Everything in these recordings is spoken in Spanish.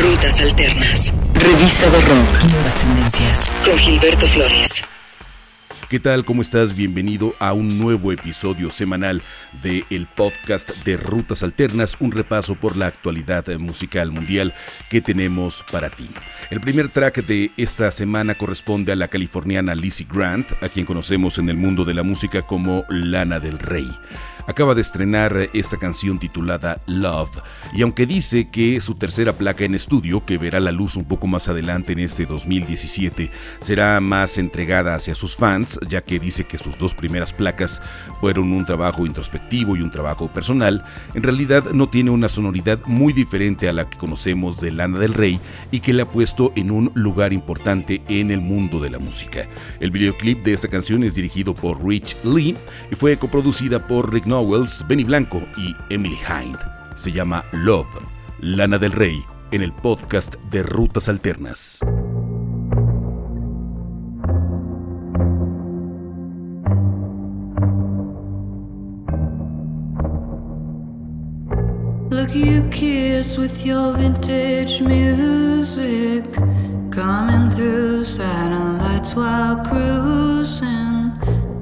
Rutas Alternas. Revista de Rock. Nuevas tendencias. Con Gilberto Flores. ¿Qué tal? ¿Cómo estás? Bienvenido a un nuevo episodio semanal de el podcast de Rutas Alternas, un repaso por la actualidad musical mundial que tenemos para ti. El primer track de esta semana corresponde a la californiana Lizzie Grant, a quien conocemos en el mundo de la música como Lana del Rey acaba de estrenar esta canción titulada Love, y aunque dice que su tercera placa en estudio, que verá la luz un poco más adelante en este 2017, será más entregada hacia sus fans, ya que dice que sus dos primeras placas fueron un trabajo introspectivo y un trabajo personal, en realidad no tiene una sonoridad muy diferente a la que conocemos de Lana del Rey y que le ha puesto en un lugar importante en el mundo de la música. El videoclip de esta canción es dirigido por Rich Lee y fue coproducida por Rick Wells, Benny Blanco y Emily Hind. Se llama Love, Lana del Rey, en el podcast de Rutas Alternas. Look you kids with your vintage music Coming through satellites while cruising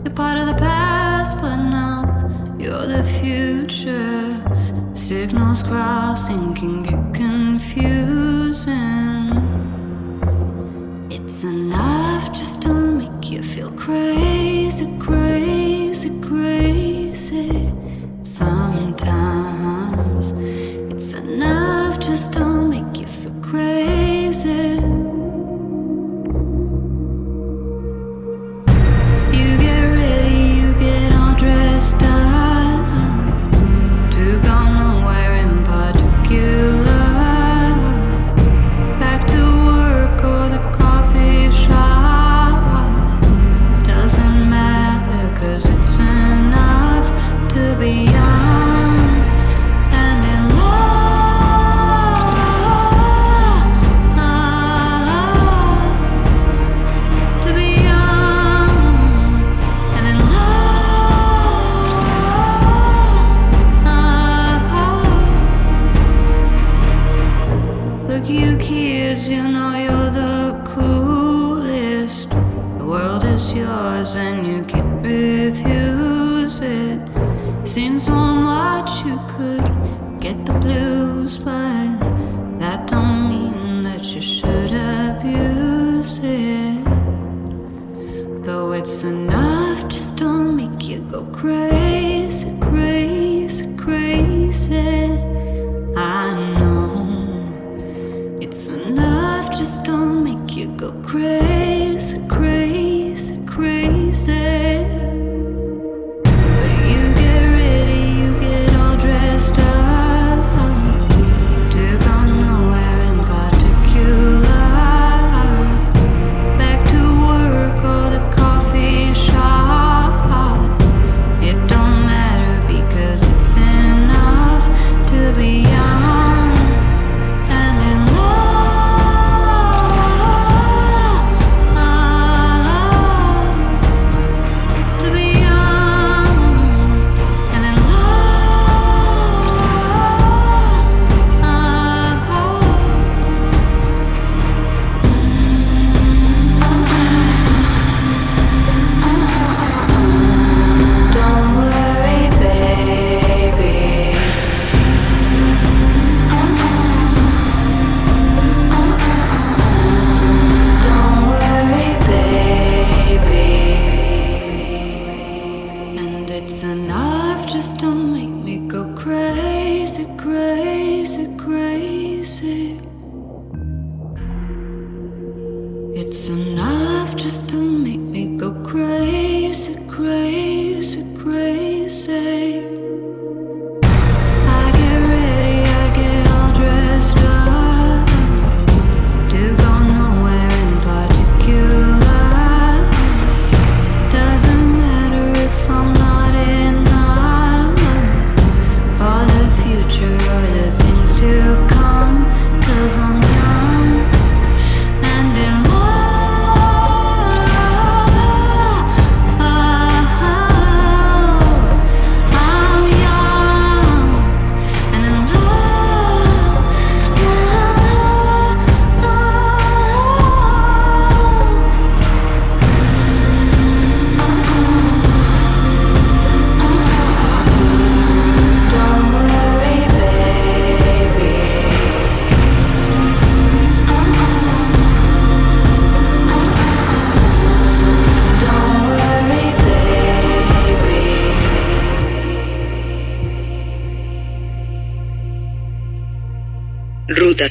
You're part of the past but now You're the future. Signals crossing can get confusing. It's enough just to make you feel crazy, crazy, crazy.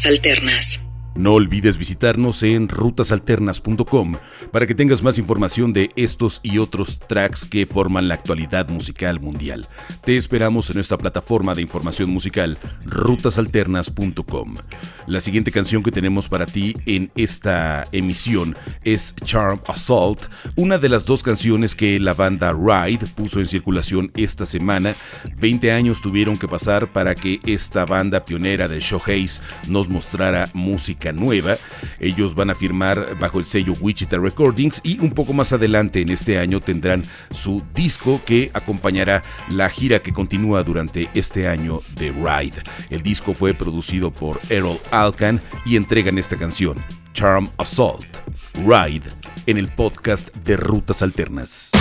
Alternas. No olvides visitarnos en rutasalternas.com para que tengas más información de estos y otros tracks que forman la actualidad musical mundial. Te esperamos en nuestra plataforma de información musical rutasalternas.com. La siguiente canción que tenemos para ti en esta emisión es Charm Assault, una de las dos canciones que la banda Ride puso en circulación esta semana. 20 años tuvieron que pasar para que esta banda pionera del showcase nos mostrara música nueva. Ellos van a firmar bajo el sello Wichita Recordings y un poco más adelante en este año tendrán su disco que acompañará la gira que continúa durante este año de Ride. El disco fue producido por Errol Alkan y entregan esta canción, Charm Assault, Ride, en el podcast de Rutas Alternas.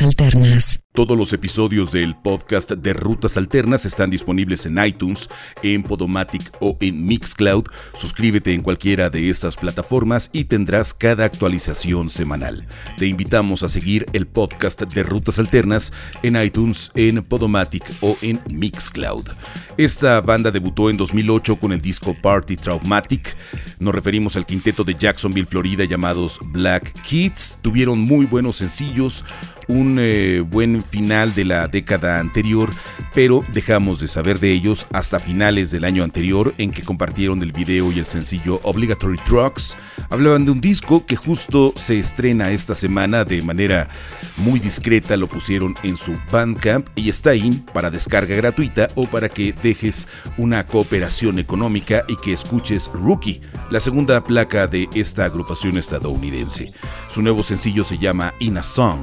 Alternas. Todos los episodios del podcast de Rutas Alternas están disponibles en iTunes, en Podomatic o en Mixcloud. Suscríbete en cualquiera de estas plataformas y tendrás cada actualización semanal. Te invitamos a seguir el podcast de Rutas Alternas en iTunes, en Podomatic o en Mixcloud. Esta banda debutó en 2008 con el disco Party Traumatic. Nos referimos al quinteto de Jacksonville, Florida, llamados Black Kids. Tuvieron muy buenos sencillos, un eh, buen final de la década anterior, pero dejamos de saber de ellos hasta finales del año anterior en que compartieron el video y el sencillo Obligatory Trucks. Hablaban de un disco que justo se estrena esta semana de manera muy discreta, lo pusieron en su Bandcamp y está ahí para descarga gratuita o para que dejes una cooperación económica y que escuches Rookie, la segunda placa de esta agrupación estadounidense. Su nuevo sencillo se llama In a Song.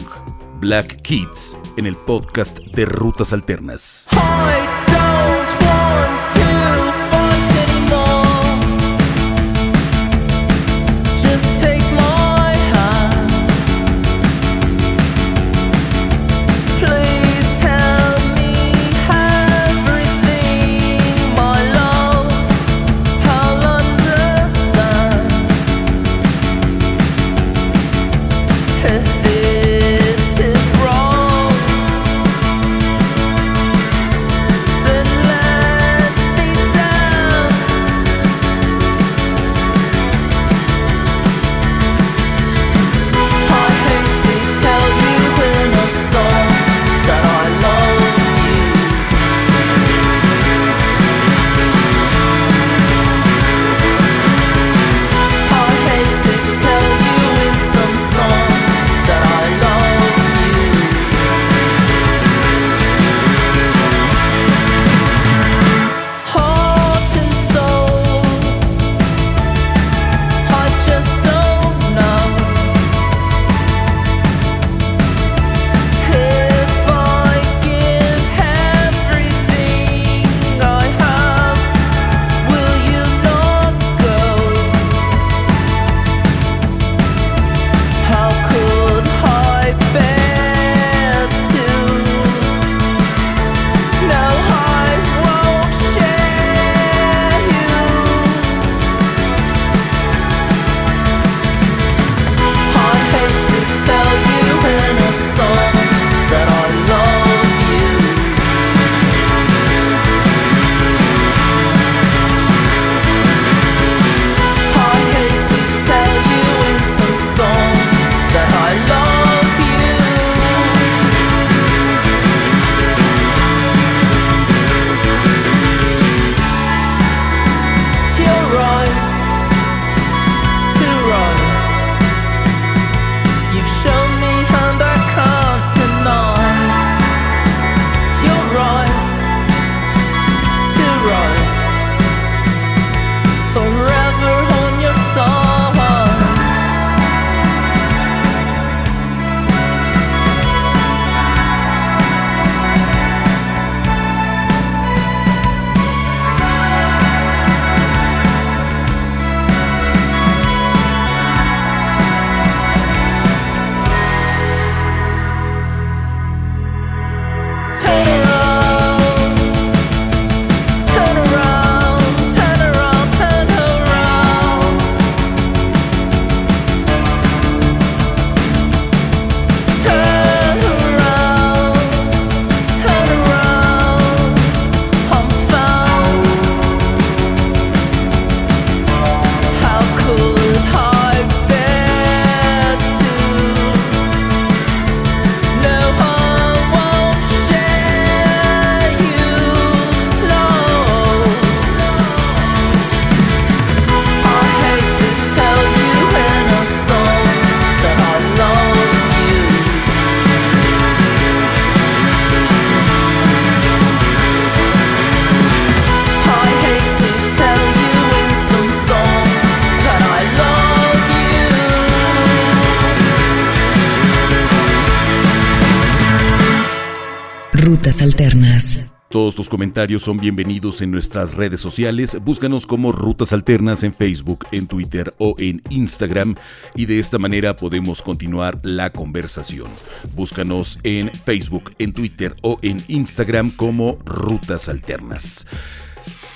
Black Kids en el podcast de Rutas Alternas. I don't want to fight anymore. Just take Rutas Alternas. Todos tus comentarios son bienvenidos en nuestras redes sociales. Búscanos como Rutas Alternas en Facebook, en Twitter o en Instagram y de esta manera podemos continuar la conversación. Búscanos en Facebook, en Twitter o en Instagram como Rutas Alternas.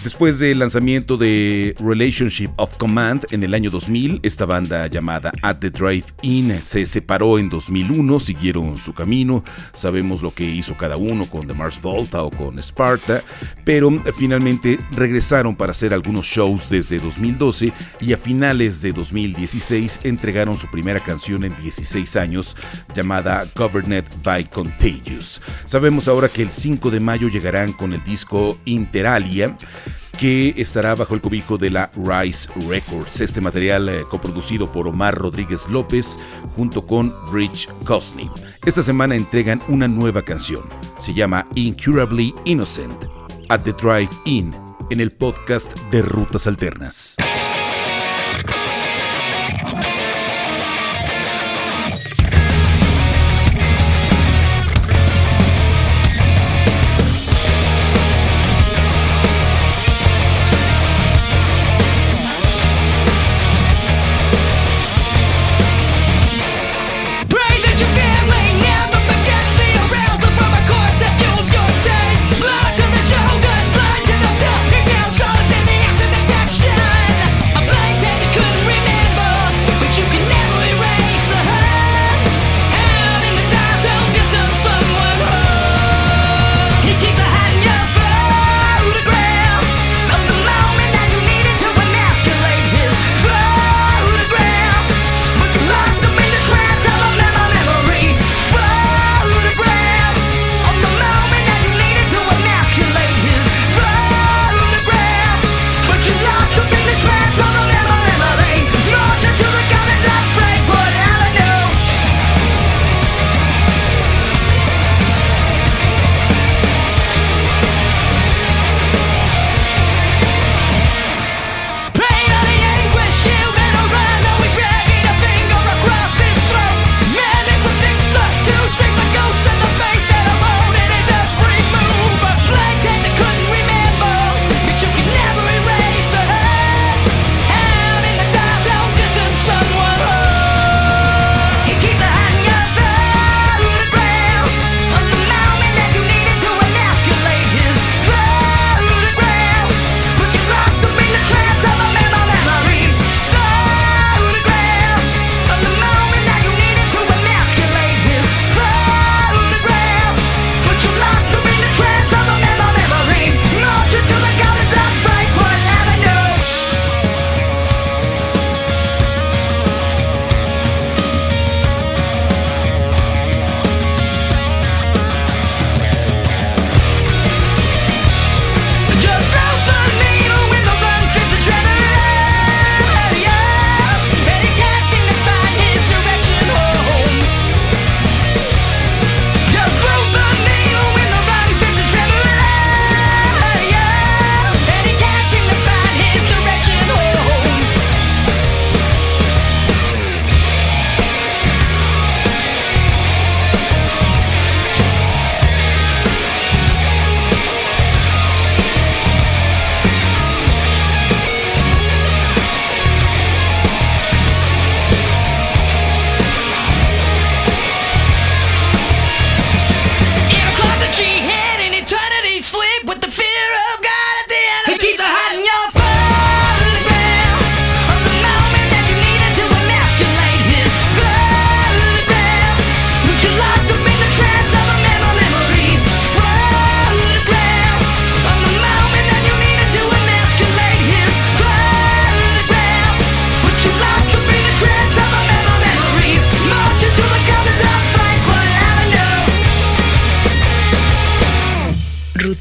Después del lanzamiento de Relationship of Command en el año 2000, esta banda llamada At the Drive-In se separó en 2001, siguieron su camino, sabemos lo que hizo cada uno con The Mars Volta o con Sparta, pero finalmente regresaron para hacer algunos shows desde 2012 y a finales de 2016 entregaron su primera canción en 16 años llamada Governed by Contagious. Sabemos ahora que el 5 de mayo llegarán con el disco Interalia que estará bajo el cobijo de la Rise Records. Este material eh, coproducido por Omar Rodríguez López junto con Rich Cosney. Esta semana entregan una nueva canción. Se llama Incurably Innocent at the Drive-In en el podcast de Rutas Alternas.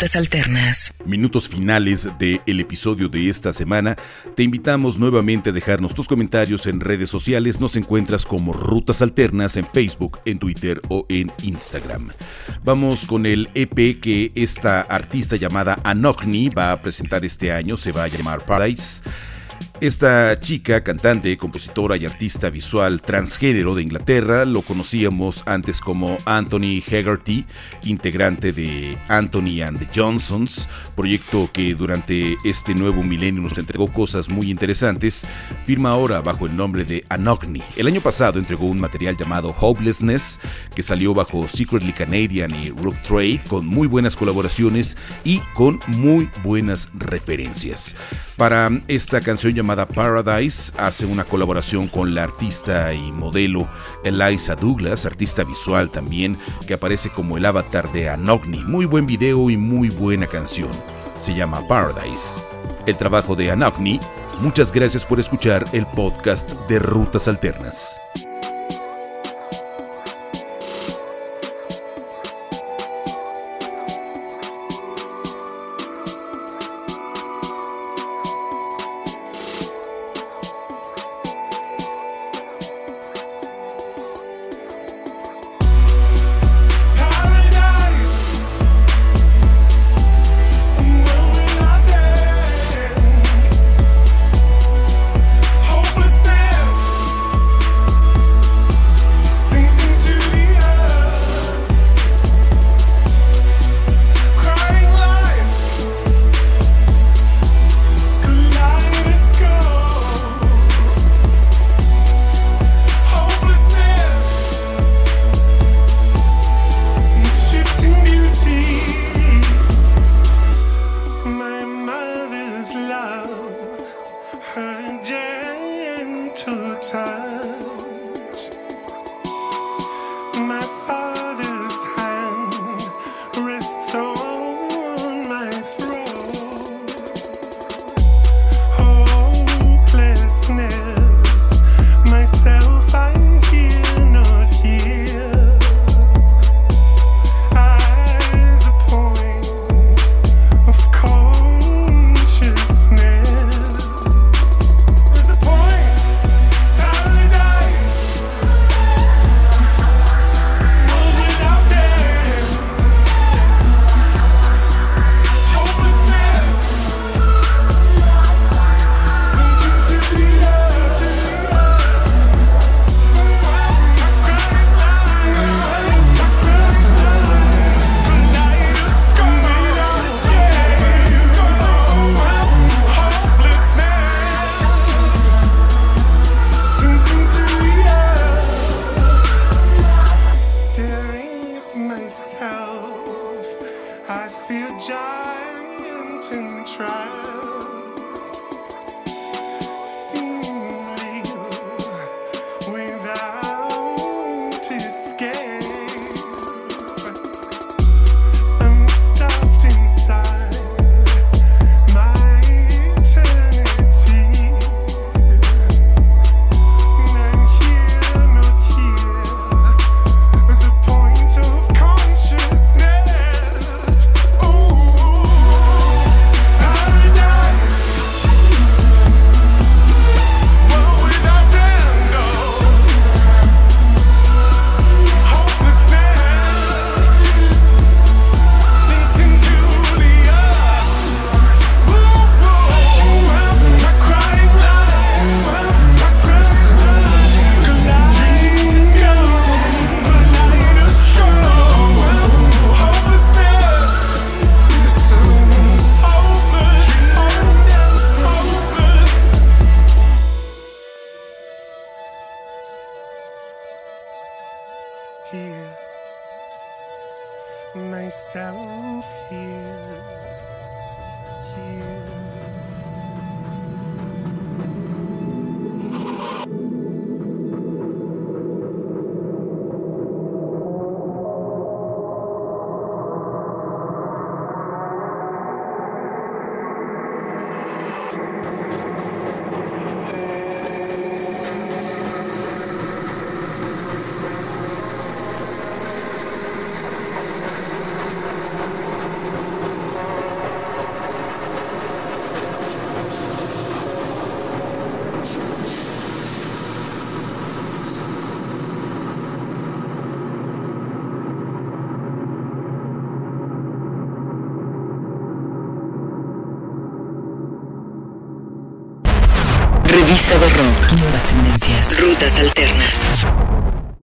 Alternas. Minutos finales del episodio de esta semana. Te invitamos nuevamente a dejarnos tus comentarios en redes sociales. Nos encuentras como Rutas Alternas en Facebook, en Twitter o en Instagram. Vamos con el EP que esta artista llamada Anogni va a presentar este año. Se va a llamar Paradise. Esta chica, cantante, compositora y artista visual transgénero de Inglaterra, lo conocíamos antes como Anthony Hegarty, integrante de Anthony and the Johnsons, proyecto que durante este nuevo milenio nos entregó cosas muy interesantes, firma ahora bajo el nombre de Anogni. El año pasado entregó un material llamado Hopelessness, que salió bajo Secretly Canadian y Rook Trade, con muy buenas colaboraciones y con muy buenas referencias. Para esta canción Paradise hace una colaboración con la artista y modelo Eliza Douglas, artista visual también, que aparece como el avatar de Anogni. Muy buen video y muy buena canción. Se llama Paradise. El trabajo de Anogni. Muchas gracias por escuchar el podcast de Rutas Alternas. Revista de rock. Nuevas tendencias. Rutas alternas.